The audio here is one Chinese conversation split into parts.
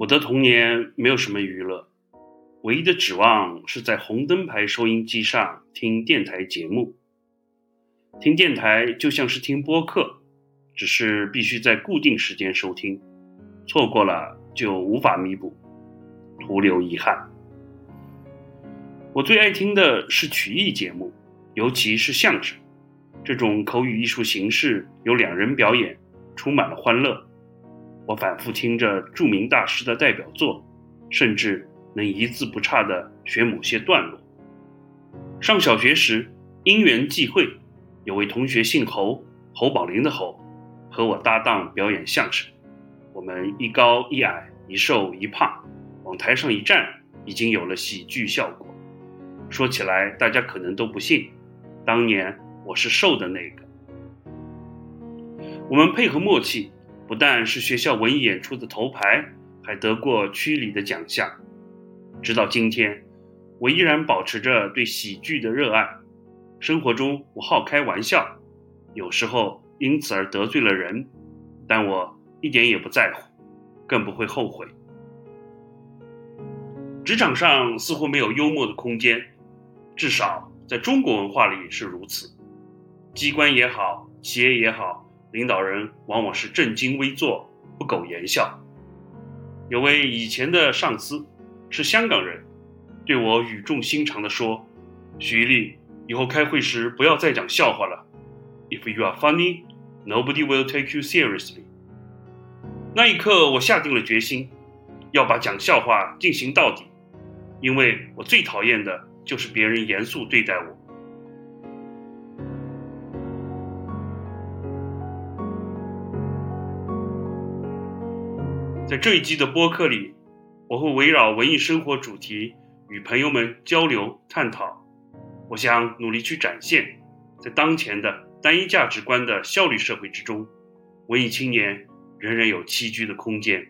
我的童年没有什么娱乐，唯一的指望是在红灯牌收音机上听电台节目。听电台就像是听播客，只是必须在固定时间收听，错过了就无法弥补，徒留遗憾。我最爱听的是曲艺节目，尤其是相声，这种口语艺术形式由两人表演，充满了欢乐。我反复听着著名大师的代表作，甚至能一字不差地学某些段落。上小学时，因缘际会。有位同学姓侯，侯宝林的侯，和我搭档表演相声。我们一高一矮，一瘦一胖，往台上一站，已经有了喜剧效果。说起来，大家可能都不信，当年我是瘦的那个。我们配合默契，不但是学校文艺演出的头牌，还得过区里的奖项。直到今天，我依然保持着对喜剧的热爱。生活中我好开玩笑，有时候因此而得罪了人，但我一点也不在乎，更不会后悔。职场上似乎没有幽默的空间，至少在中国文化里是如此。机关也好，企业也好，领导人往往是正襟危坐，不苟言笑。有位以前的上司是香港人，对我语重心长地说：“徐丽。”以后开会时不要再讲笑话了。If you are funny, nobody will take you seriously。那一刻，我下定了决心，要把讲笑话进行到底，因为我最讨厌的就是别人严肃对待我。在这一季的播客里，我会围绕文艺生活主题与朋友们交流探讨。我想努力去展现，在当前的单一价值观的效率社会之中，文艺青年仍然有栖居的空间。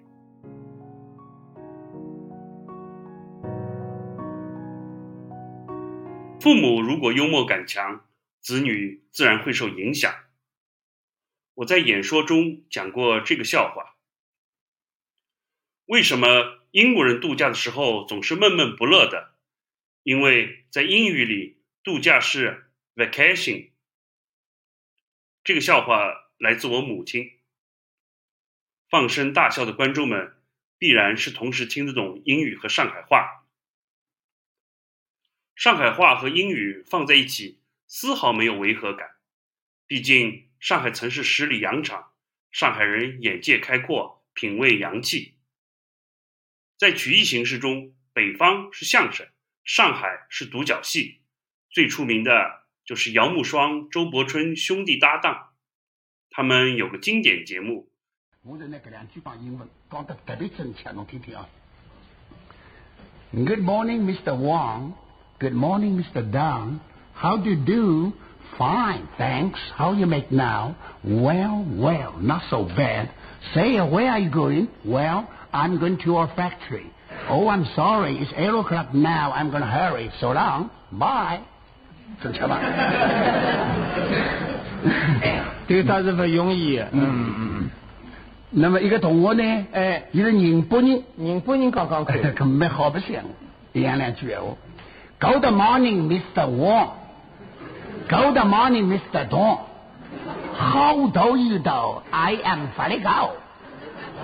父母如果幽默感强，子女自然会受影响。我在演说中讲过这个笑话：为什么英国人度假的时候总是闷闷不乐的？因为在英语里。度假是 vacation。这个笑话来自我母亲。放声大笑的观众们必然是同时听得懂英语和上海话。上海话和英语放在一起丝毫没有违和感，毕竟上海曾是十里洋场，上海人眼界开阔，品味洋气。在曲艺形式中，北方是相声，上海是独角戏。最出名的就是姚慕双、周伯春兄弟搭档，他们有个经典节目。我的那两句讲英文讲得特别真切，侬听听啊。Good morning, Mr. Wang. Good morning, Mr. Dang. How do you do? Fine, thanks. How you make now? Well, well, not so bad. Say, where are you going? Well, I'm going to our factory. Oh, I'm sorry. It's eight o'clock now. I'm going to hurry. So long. Bye. 挣钱了，这个倒是不容易。嗯嗯嗯。那么一个同学呢？哎，一个宁波人，宁波人刚刚开，可没好不像，讲两句话。Good morning, Mr. Wang. Good morning, Mr. Dong. How do you do? I am very good.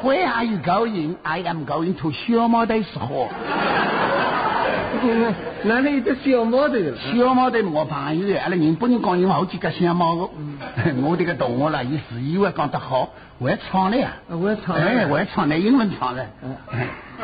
Where are you going? I am going to 小毛的时候。哪里有的小毛头？小毛头我朋友，阿拉宁波人讲有好几个小毛个。我这个同学啦，伊自以为讲得好，会唱的呀？会唱？哎，会唱的英文唱的。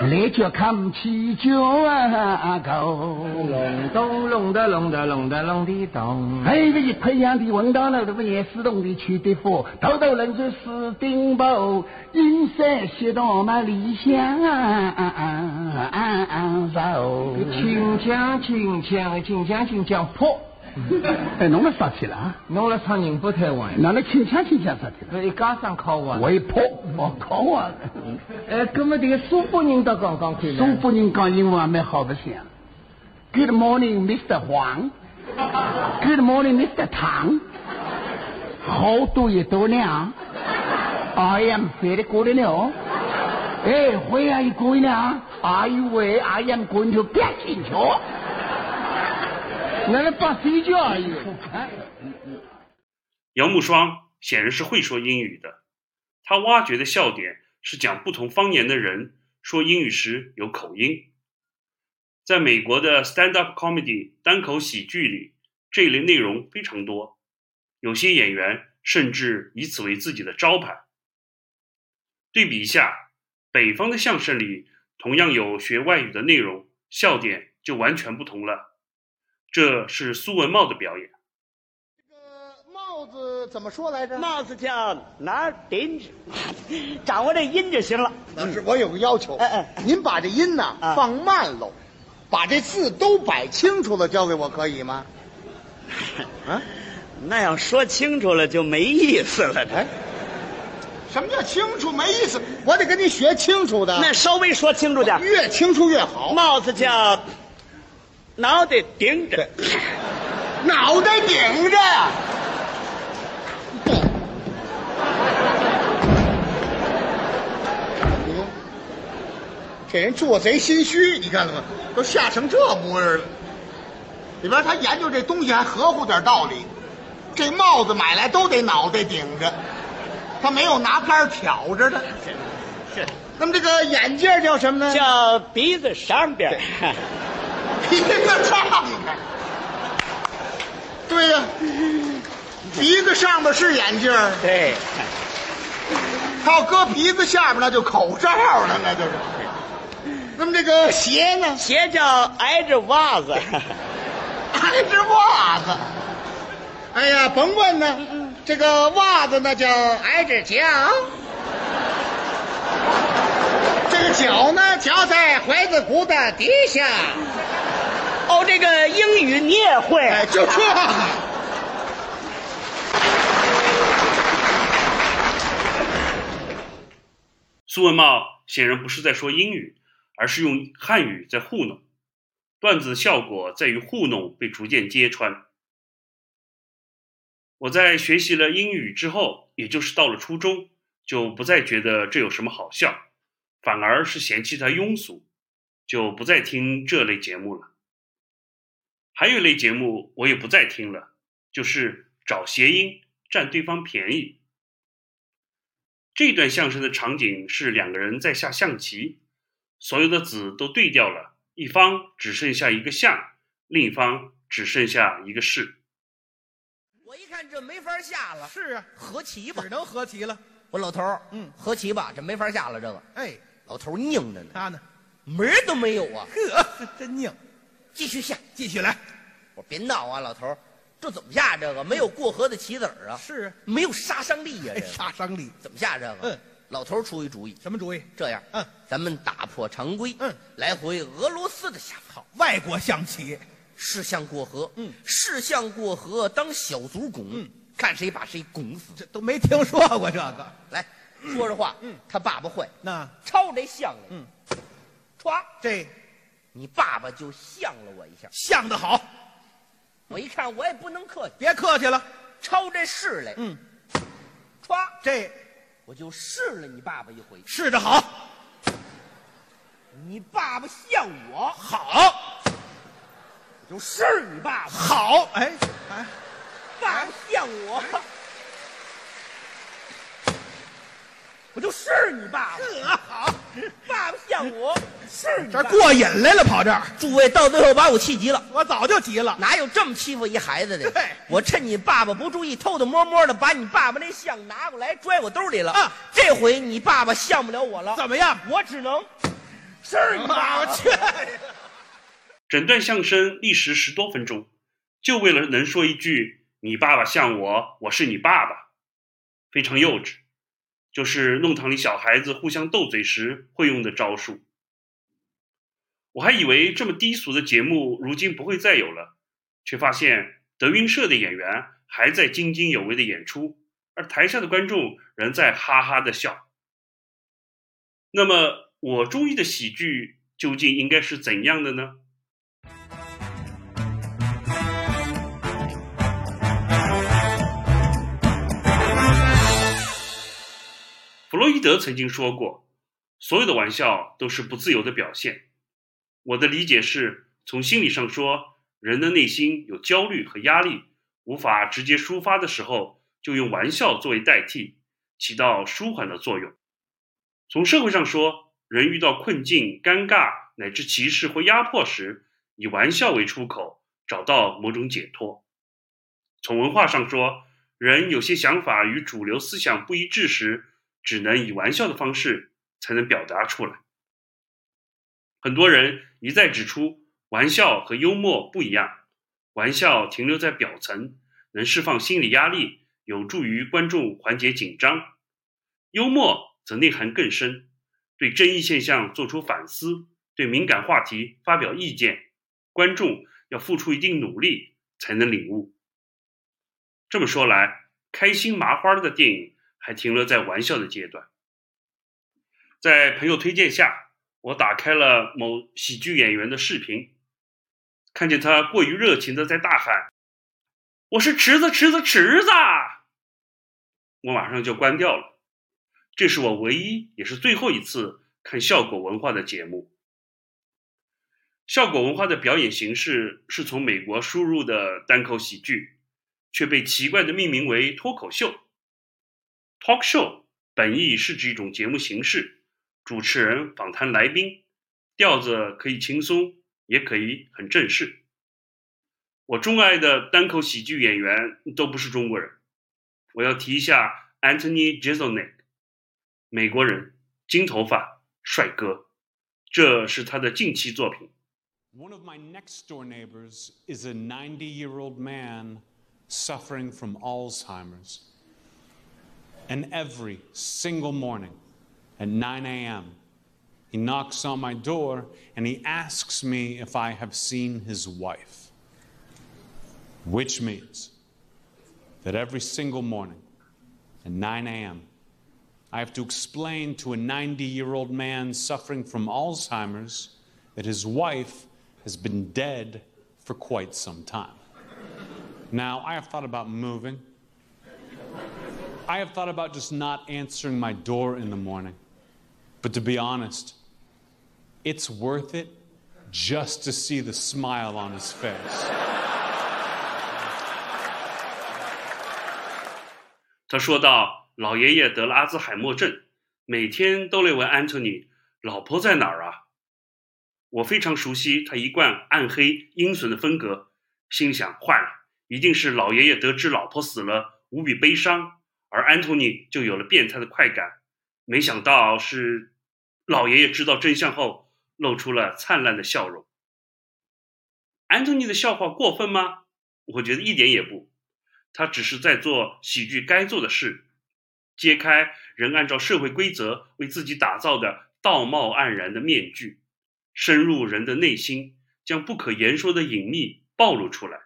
来叫看起脚啊狗，隆咚隆的隆的隆的隆的咚。哎，这一太阳的闻到了，这不也是动的去的火，头头人就是顶部，阴山西道嘛理想走。秦腔秦腔秦腔秦腔破。哎，弄了啥去了啊？侬来唱宁波台湾，弄了清腔清腔啥去了？一家上考完，我一跑，我考完。哎，哥们，这个苏北人倒刚刚。苏北人讲英文还蛮好不像。Good morning, Mr. 黄。Good morning, Mr. 唐。好多也多呢。I am very good now. Hey, where are you going now? Are you where I am going to get into? 那那把谁叫一个？姚木双显然是会说英语的，他挖掘的笑点是讲不同方言的人说英语时有口音。在美国的 stand-up comedy 单口喜剧里，这一类内容非常多，有些演员甚至以此为自己的招牌。对比一下，北方的相声里同样有学外语的内容，笑点就完全不同了。这是苏文茂的表演。这个帽子怎么说来着？帽子叫哪儿顶着，掌握这音就行了。老师，我有个要求，哎哎您把这音呐、啊放慢喽，把这字都摆清楚了，交给我可以吗？啊，那要说清楚了就没意思了。哎，什么叫清楚没意思？我得跟你学清楚的，那稍微说清楚点，越清楚越好。帽子叫脑袋顶着，脑袋顶着，不，这人做贼心虚，你看了吗？都吓成这模样了。里边他研究这东西还合乎点道理，这帽子买来都得脑袋顶着，他没有拿杆挑着的。是那么这个眼镜叫什么呢？叫鼻子上边儿。鼻子上边。对呀、鼻子上边是眼镜儿，对，他要搁鼻子下边那就口罩了，那就是。那么这个鞋呢？鞋叫挨着袜子。挨着袜子。哎呀，甭问呢，这个袜子那叫挨着脚，这个脚呢脚在怀子骨的底下。哦，这个英语你也会？哎，就这个。苏文茂显然不是在说英语，而是用汉语在糊弄。段子的效果在于糊弄被逐渐揭穿。我在学习了英语之后，也就是到了初中，就不再觉得这有什么好笑，反而是嫌弃它庸俗，就不再听这类节目了。还有一类节目我也不再听了，就是找谐音占对方便宜。这段相声的场景是两个人在下象棋，所有的子都对掉了，一方只剩下一个象，另一方只剩下一个士。我一看这没法下了，是啊，和棋吧只。能和棋了。我老头儿，嗯和棋吧，这没法下了。这个哎，老头儿拧着呢，他呢？门儿都没有啊。呵，真拧。继续下，继续来。我说别闹啊，老头儿，这怎么下这个？没有过河的棋子儿啊，是啊，没有杀伤力呀、哎这个。杀伤力。怎么下这个？嗯，老头儿出一主意，什么主意？这样，嗯，咱们打破常规，嗯，来回俄罗斯的下法。好，外国象棋。士象过河，嗯，士象过河，当小卒拱，嗯，看谁把谁拱死。这都没听说过这个。来，说着话，嗯，他爸爸会，那。抄这象来，嗯，歘，这你爸爸就向了我一下。像的好，我一看，我也不能客气，别客气了。抄这试来，嗯，歘，这我就试了你爸爸一回。试的好，你爸爸像我，好，我就试你爸爸。好。哎哎，爸爸像我，我就试你爸爸。这好，爸爸像我，是你爸爸。这过瘾来了，跑这儿。诸位到最后把我气急了。我早就急了。哪有这么欺负一孩子的对？我趁你爸爸不注意，偷偷摸摸的把你爸爸那像拿过来，拽我兜里了。啊这回你爸爸像不了我了，怎么样？我只能是你爸爸。我去！整段相声历时十多分钟，就为了能说一句“你爸爸像我，我是你爸爸”，非常幼稚，就是弄堂里小孩子互相斗嘴时会用的招数。我还以为这么低俗的节目如今不会再有了，却发现德云社的演员还在津津有味的演出，而台下的观众仍在哈哈的笑。那么，我中意的喜剧究竟应该是怎样的呢？洛伊德曾经说过，所有的玩笑都是不自由的表现。我的理解是，从心理上说，人的内心有焦虑和压力，无法直接抒发的时候，就用玩笑作为代替，起到舒缓的作用。从社会上说，人遇到困境、尴尬乃至歧视或压迫时，以玩笑为出口，找到某种解脱。从文化上说，人有些想法与主流思想不一致时，只能以玩笑的方式。才能表达出来。很多人一再指出，玩笑和幽默不一样。玩笑停留在表层，能释放心理压力，有助于观众缓解紧张；幽默则内涵更深，对争议现象做出反思，对敏感话题发表意见。观众要付出一定努力才能领悟。这么说来，开心麻花的电影还停留在玩笑的阶段。在朋友推荐下，我打开了某喜剧演员的视频，看见他过于热情的在大喊：“我是池子，池子，池子！”我马上就关掉了。这是我唯一也是最后一次看效果文化的节目。效果文化的表演形式是从美国输入的单口喜剧，却被奇怪的命名为脱口秀。Talk show 本意是指一种节目形式。主持人访谈来宾，调子可以轻松，也可以很正式。我钟爱的单口喜剧演员都不是中国人，我要提一下 Anthony Jeselnik，美国人，金头发，帅哥，这是他的近期作品。One of my next door neighbors is a 90 year old man suffering from Alzheimer's. And every single morning, at 9 a.m. He knocks on my door and he asks me if I have seen his wife. Which means that every single morning at 9 a.m., I have to explain to a 90 year old man suffering from Alzheimer's that his wife has been dead for quite some time. Now, I have thought about moving. I have thought about just not answering my door in the morning. But to be honest, it's worth it just to see the smile on his face. 他说道：“老爷爷得了阿兹海默症，每天都来问安东尼老婆在哪儿啊？”我非常熟悉他一贯暗黑阴损的风格，心想：坏了，一定是老爷爷得知老婆死了，无比悲伤，而安东尼就有了变态的快感。没想到是。老爷爷知道真相后，露出了灿烂的笑容。安东尼的笑话过分吗？我觉得一点也不，他只是在做喜剧该做的事，揭开人按照社会规则为自己打造的道貌岸然的面具，深入人的内心，将不可言说的隐秘暴露出来。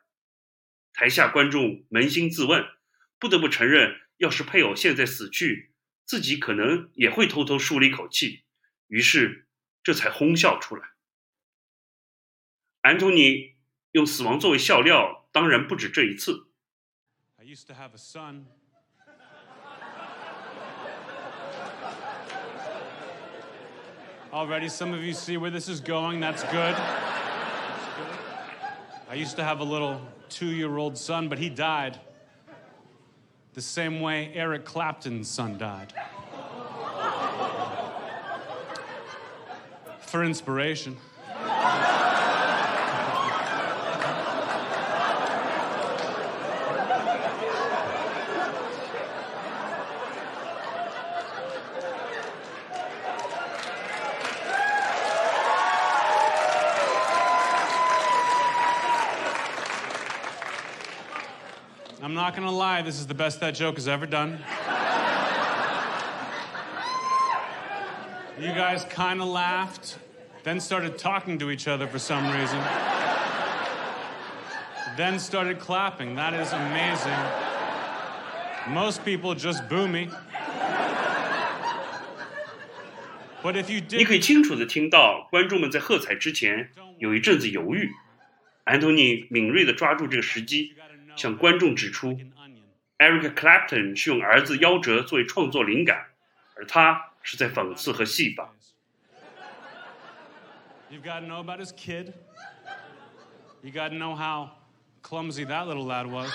台下观众扪心自问，不得不承认，要是配偶现在死去，自己可能也会偷偷舒了一口气。于是，这才哄笑出来。安东尼用死亡作为笑料，当然不止这一次。I used to have a son. Already, some of you see where this is going. That's good. I used to have a little two year old son, but he died the same way Eric Clapton's son died. for inspiration. gonna lie, this is the best that joke has ever done. You guys kind of laughed, then started talking to each other for some reason. then started clapping. That is amazing. Most people just boo me. But if you did, 你可以清楚的听到观众们在喝彩之前有一阵子犹豫。安东尼敏锐地抓住这个时机， 向观众指出，Eric Clapton 是用儿子夭折作为创作灵感，而他是在讽刺和戏法。You've got to know about his kid. You got to know how clumsy that little lad was.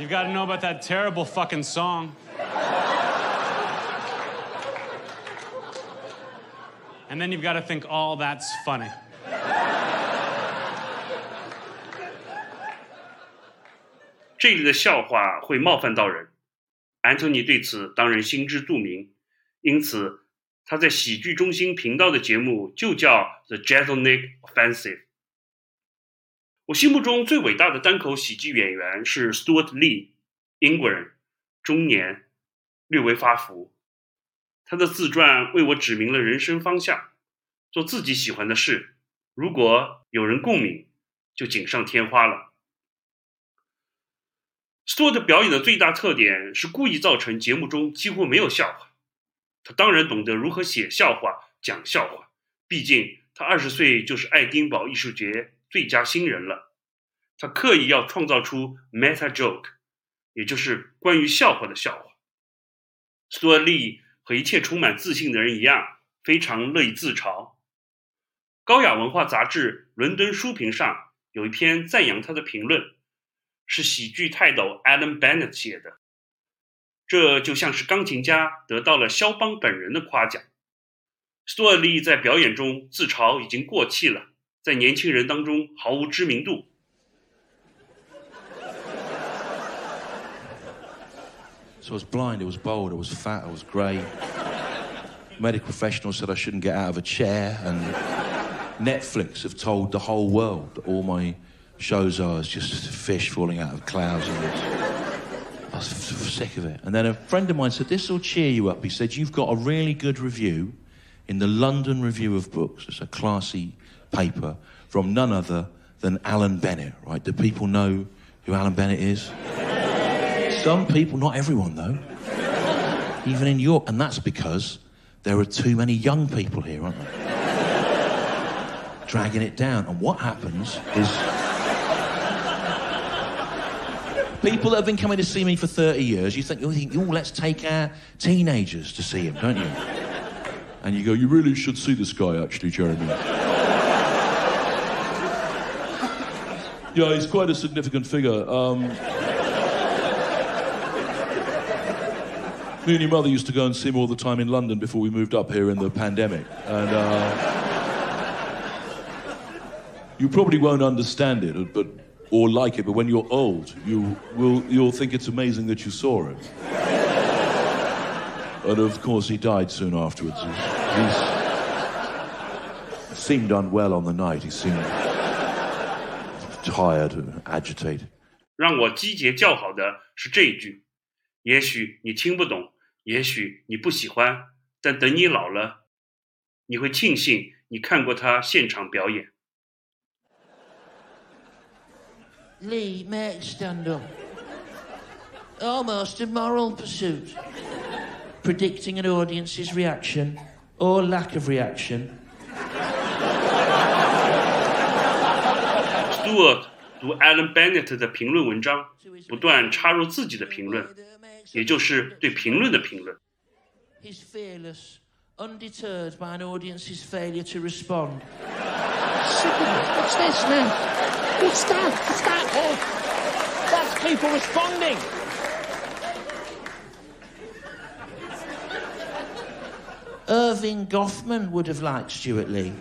You've got to know about that terrible fucking song. And then you've got to think all that's funny. 这里的笑话会冒犯到人，安东尼对此当然心知肚明，因此他在喜剧中心频道的节目就叫《The Jeselnik Offensive》。 我心目中最伟大的单口喜剧演员是 Stuart Lee，英国人，中年，略微发福。他的自传为我指明了人生方向：做自己喜欢的事，如果有人共鸣，就锦上添花了。Stuart 表演的最大特点是故意造成节目中几乎没有笑话。他当然懂得如何写笑话、讲笑话，毕竟他二十岁就是爱丁堡艺术节最佳新人了。他刻意要创造出 meta joke，也就是关于笑话的笑话。Stuart Lee 和一切充满自信的人一样，非常乐意自嘲。高雅文化杂志伦敦书评上有一篇赞扬他的评论。是喜剧泰斗 Alan Bennett 写的，这就像是钢琴家得到了肖邦本人的夸奖。斯托尔利在表演中自嘲已经过气了，在年轻人当中毫无知名度。So I was blind, I was bold, I was fat, I was grey. Medical professionals said I shouldn't get out of a chair, and Netflix have told the whole world that all my shows are as just fish falling out of clouds. And I was sick of it. And then a friend of mine said, This will cheer you up. He said, You've got a really good review in the London Review of Books. It's a classy paper from none other than Alan Bennett, right? Do people know who Alan Bennett is? Some people, not everyone though. Even in York. And that's because there are too many young people here, aren't there? Dragging it down. And what happens is people that have been coming to see me for 30 years, you think, you think, oh, let's take our teenagers to see him, don't you? And you go, you really should see this guy, actually, Jeremy. Yeah, he's quite a significant figure. Um, me and your mother used to go and see him all the time in London before we moved up here in the pandemic. And uh, you probably won't understand it, but or like it, but when you're old, you will you'll think it's amazing that you saw him. and of course, he died soon afterwards. He seemed unwell on the night. He seemed tired and agitated. 让我击节叫好的是这一句：也许你听不懂，也许你不喜欢，但等你老了，你会庆幸你看过他现场表演。Lee, make stand up. Almost a moral pursuit. Predicting an audience's reaction or lack of reaction. Stuart 读 Alan Bennett 的评论文章，不断插入自己的评论，也就是对评论的评论。He's fearless, undeterred by an audience's failure to respond. What's this now? What's that? What's that? Oh, that's people responding. Irving Goffman would have liked Stuart Lee.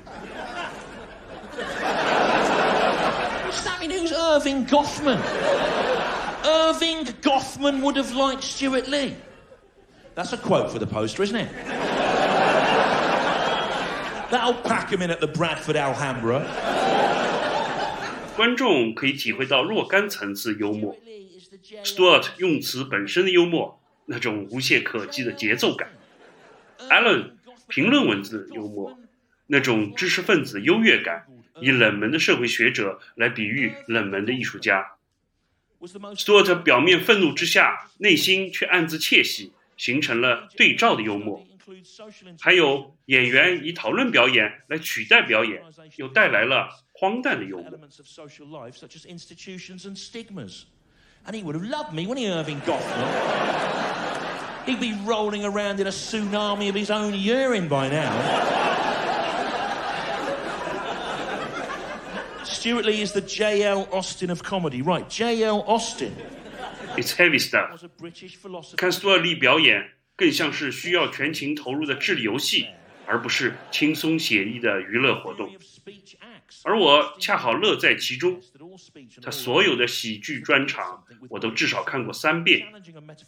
Irving Goffman? Irving Goffman would have liked Stuart Lee. That's a quote for the poster, isn't it? That'll pack him in at the Bradford Alhambra. 观众可以体会到若干层次幽默，Stuart 用词本身的幽默，那种无懈可击的节奏感；Alan 评论文字幽默，那种知识分子优越感以冷门的社会学者来比喻冷门的艺术家。sort 表面愤怒之下内心却暗自窃喜形成了对照的幽默。还有演员以讨论表演来取代表演又带来了荒诞的幽默 Stuart Lee is the J.L. Austin of comedy. Right, J.L. Austin. It's heavy stuff. 看 Stuart Lee 表演，更像是需要全情投入的智力游戏，而不是轻松写意的娱乐活动。而我恰好乐在其中。他所有的喜剧专场，我都至少看过三遍：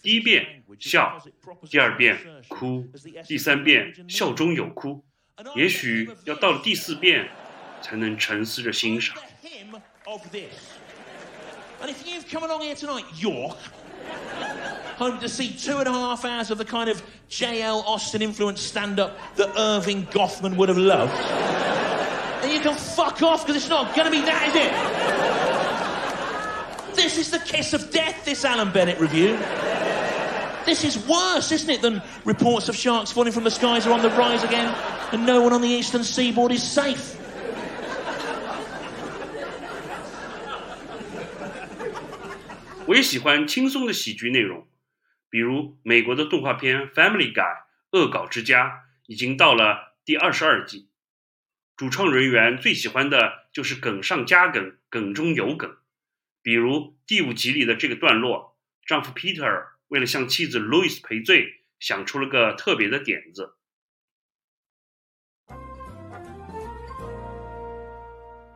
第一遍笑，第二遍哭，第三遍笑中有哭。也许要到了第四遍，才能沉思着欣赏。 him of this. And if you've come along here tonight, York, home to see two and a half hours of the kind of J.L. Austin influenced stand up that Irving Goffman would have loved, then you can fuck off because it's not going to be that, is it? This is the kiss of death, this Alan Bennett review. This is worse, isn't it, than reports of sharks falling from the skies are on the rise again and no one on the eastern seaboard is safe. 我也喜欢轻松的喜剧内容，比如美国的动画片《Family Guy》恶搞之家已经到了第二十二季，主创人员最喜欢的就是梗上加梗，梗中有梗。比如第五集里的这个段落，丈夫 Peter 为了向妻子 Louis 赔罪，想出了个特别的点子。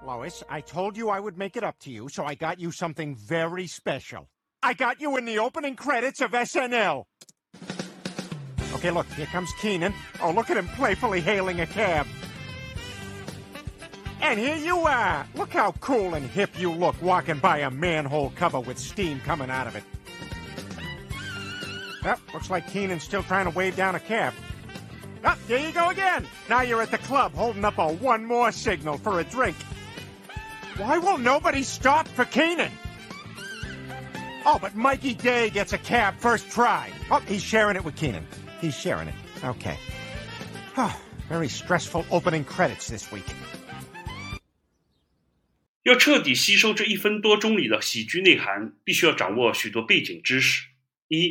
Lois, I told you I would make it up to you, so I got you something very special. I got you in the opening credits of SNL. Okay, look, here comes Keenan. Oh, look at him playfully hailing a cab. And here you are. Look how cool and hip you look walking by a manhole cover with steam coming out of it. Well, looks like Keenan's still trying to wave down a cab. Ah, there you go again. Now you're at the club holding up a one more signal for a drink. Why will nobody stop for Keenan? Oh, but Mikey Day gets a cab first try. Oh, he's sharing it with Keenan. He's sharing it. Okay. Oh, very stressful opening credits this week. 要彻底吸收这一分多钟里的喜剧内涵，必须要掌握许多背景知识。一，《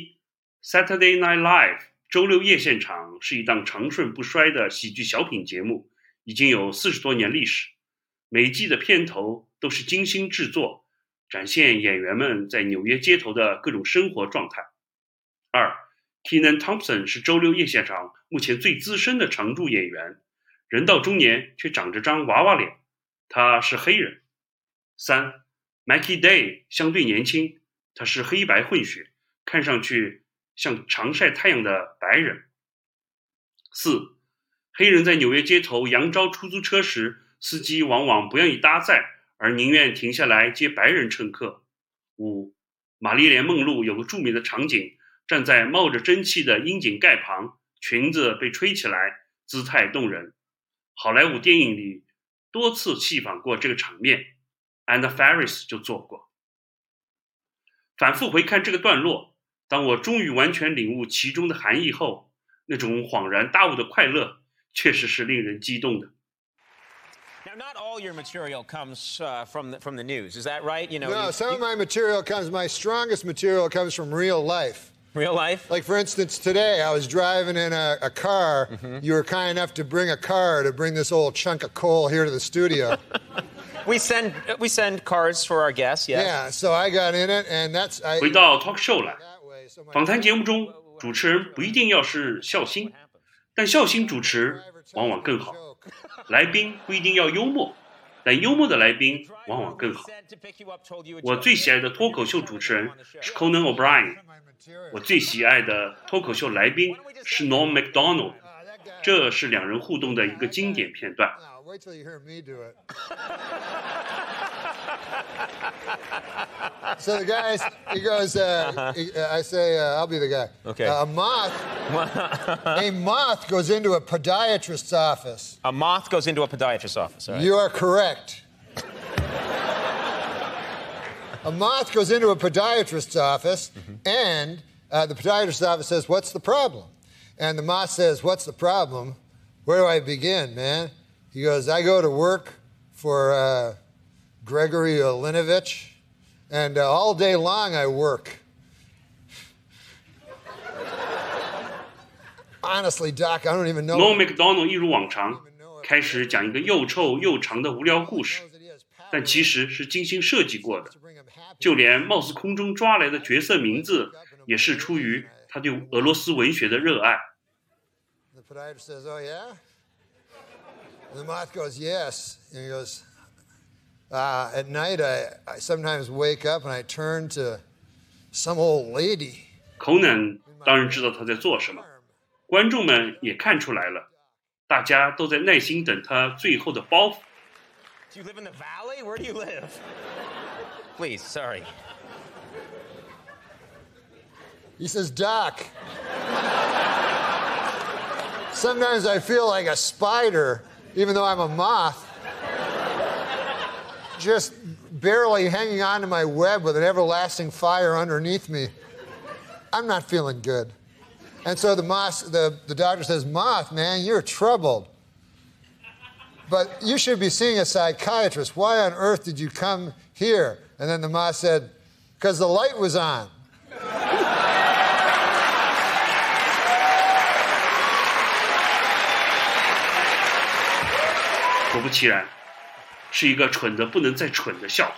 Saturday Night Live》周六夜现场是一档长盛不衰的喜剧小品节目，已经有四十多年历史。 每季的片头都是精心制作，展现演员们在纽约街头的各种生活状态。二，Kenan Thompson 是周六夜现场目前最资深的常驻演员，人到中年却长着张娃娃脸，他是黑人。三，Mikey Day 相对年轻，他是黑白混血，看上去像常晒太阳的白人。四，黑人在纽约街头扬招出租车时，司机往往不愿意搭载，而宁愿停下来接白人乘客。五，玛丽莲梦露有个著名的场景，站在冒着蒸汽的窨井盖旁，裙子被吹起来，姿态动人。好莱坞电影里多次戏仿过这个场面。Anna Faris 就做过。反复回看这个段落，当我终于完全领悟其中的含义后，那种恍然大悟的快乐，确实是令人激动的。Now, not all your material comes uh, from the, from the news. Is that right? You know, no, you- some you- of my material comes. My strongest material comes from real life. Real life? Like for instance, today I was driving in a, a car. Mm-hmm. You were kind enough to bring a car to bring this old chunk of coal here to the studio. we send we send cards for our guests. Yes. Yeah, so I got in it, and that's I. 回到 talk show 来，访谈节目中，主持人不一定要是笑星，但笑星主持往往更好。 来宾不一定要幽默，但幽默的来宾往往更好。我最喜爱的脱口秀主持人是 Conan O'Brien，我最喜爱的脱口秀来宾是 Norm Macdonald，这是两人互动的一个经典片段。so the guy, he goes, uh, he- uh, I say, uh, I'll be the guy. Okay. Uh, a moth, a moth goes into a podiatrist's office. A moth goes into a podiatrist's office. right. You are correct. a moth goes into a podiatrist's office, and uh, the podiatrist's office says, What's the problem? And the moth says, What's the problem? Where do I begin, man? He goes, I go to work for uh, Gregory Olinovich, and uh, all day long I work. Honestly, Doc, I don't even know. Norm Macdonald 一如往常，开始讲一个又臭又长的无聊故事，但其实是精心设计过的。就连貌似空中抓来的角色名字，也是出于他对俄罗斯文学的热爱。The podiatrist says, Oh, yeah? And the moth goes, Yes. And he goes, uh, At night, I, I sometimes wake up and I turn to some old lady. Conan 当然知道他在做什么，观众们也看出来了，大家都在耐心等他最后的包袱。 Do you live in the valley? Where do you live? Please, sorry. He says, Doc, sometimes I feel like a spider, even though I'm a moth, just barely hanging on to my web with an everlasting fire underneath me. I'm not feeling good. And so the, moth, the, the doctor says, Moth, man, you're troubled. But you should be seeing a psychiatrist. Why on earth did you come here? And then the moth said, Because the light was on. 是一个蠢的不能再蠢的笑话。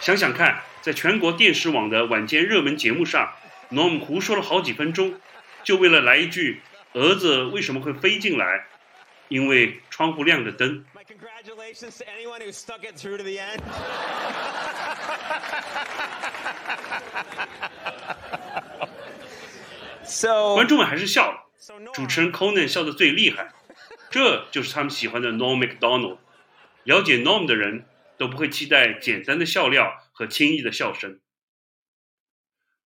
想想看，在全国电视网的晚间热门节目上，Norm 胡说了好几分钟，就为了来一句“蛾子为什么会飞进来？因为窗户亮着灯。” My congratulations to anyone who stuck it through to the end. so 观众们还是笑了，主持人 Conan 笑得最厉害，这就是他们喜欢的 Norm Macdonald。了解 Norm 的人都不会期待简单的笑料和轻易的笑声。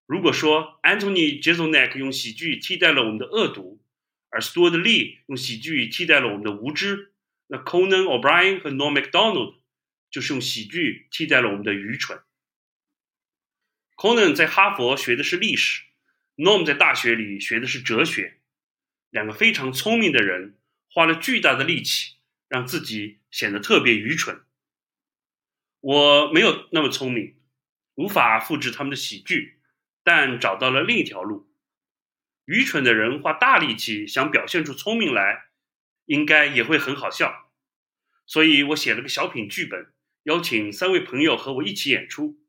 如果说 Anthony Jeselnik 用喜剧替代了我们的恶毒，而 Stuart Lee 用喜剧替代了我们的无知，那 Conan O'Brien 和 Norm McDonald 就是用喜剧替代了我们的愚蠢。Conan 在哈佛学的是历史，Norm 在大学里学的是哲学。两个非常聪明的人花了巨大的力气，让自己显得特别愚蠢。我没有那么聪明，无法复制他们的喜剧，但找到了另一条路。愚蠢的人花大力气想表现出聪明来，应该也会很好笑。所以我写了个小品剧本，邀请三位朋友和我一起演出。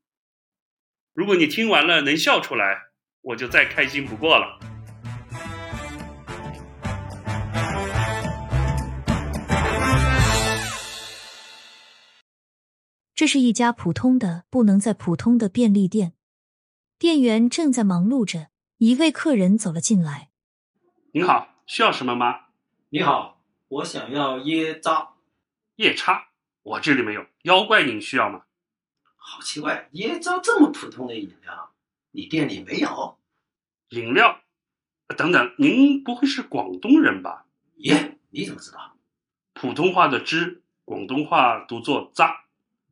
如果你听完了能笑出来，我就再开心不过了。这是一家普通的不能再普通的便利店，店员正在忙碌着。一位客人走了进来。您好，需要什么吗？你好，我想要椰渣。夜叉，我这里没有。妖怪您需要吗？好奇怪，椰渣这么普通的饮料，你店里没有？饮料？等等，您不会是广东人吧？耶，你怎么知道？普通话的汁，广东话读作渣。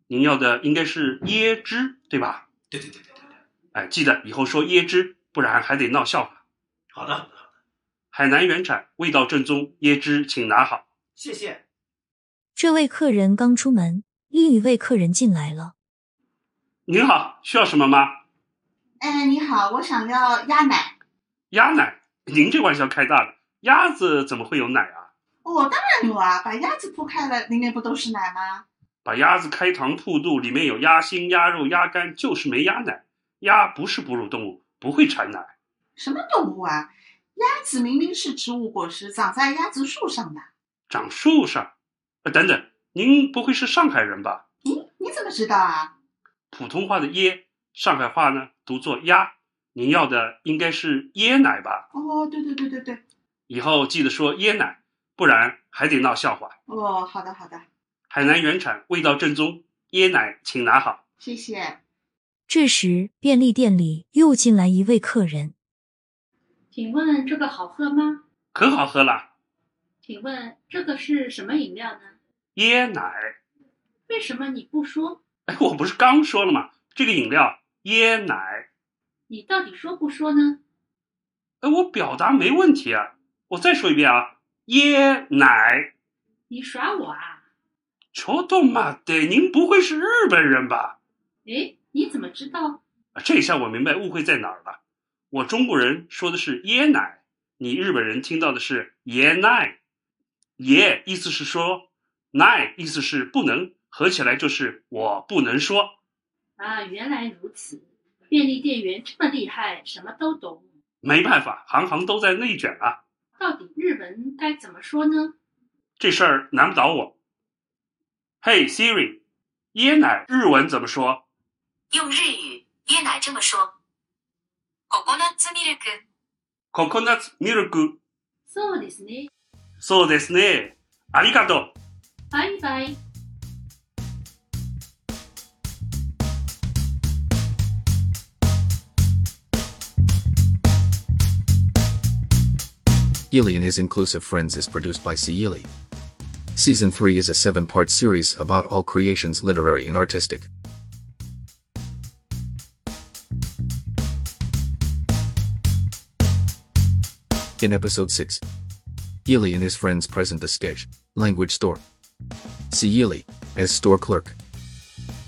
您要的应该是椰汁，对吧？对对对对对对。哎，记得以后说椰汁，不然还得闹笑话。好的好的。海南原产，味道正宗，椰汁请拿好。谢谢。这位客人刚出门，另一位客人进来了。您好，需要什么吗？哎，你好，我想要鸭奶。鸭奶？您这玩笑开大了，鸭子怎么会有奶啊？哦，当然有啊，把鸭子铺开了，里面不都是奶吗？把鸭子开膛破肚，里面有鸭心、鸭肉、鸭肝，就是没鸭奶。鸭不是哺乳动物，不会产奶。什么动物啊？鸭子明明是植物果实，长在鸭子树上的。长树上？呃，等等，您不会是上海人吧？咦，你怎么知道啊？普通话的椰，上海话呢读作鸭。您要的应该是椰奶吧？哦，对对对对对。以后记得说椰奶，不然还得闹笑话。哦，好的好的。海南原产，味道正宗，椰奶请拿好。谢谢。这时，便利店里又进来一位客人。请问这个好喝吗？可好喝了。请问这个是什么饮料呢？椰奶。为什么你不说？哎，我不是刚说了吗？这个饮料椰奶。你到底说不说呢？哎，我表达没问题啊。我再说一遍啊，椰奶。你耍我啊？求动嘛的，您不会是日本人吧？哎，你怎么知道？这下我明白误会在哪儿了。我中国人说的是椰奶，你日本人听到的是椰奶。椰意思是说，奶意思是不能，合起来就是我不能说。啊，原来如此。便利店员这么厉害，什么都懂。没办法，行行都在内卷啊。到底日文该怎么说呢？这事儿难不倒我。嘿，Siri，椰奶日文怎么说？用日语椰奶这么说：coconut milk。coconut milk。そうですね。そうですね。ありがとう。バイバイ。Yili and His Inclusive Friends is produced by C. Yili. Season 3 is a seven part series about all creations literary and artistic. In episode 6, Yili and his friends present the sketch, Language Store. See Yili as store clerk,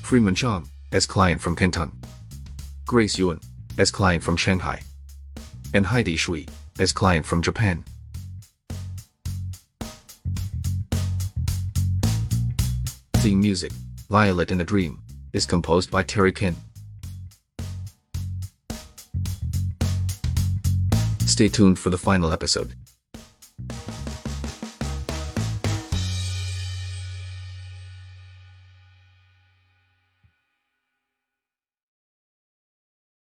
Freeman Chang as client from Canton, Grace Yuan as client from Shanghai, and Heidi Shui as client from Japan. Theme music, Violet in a Dream, is composed by Terry Kin. Stay tuned for the final episode.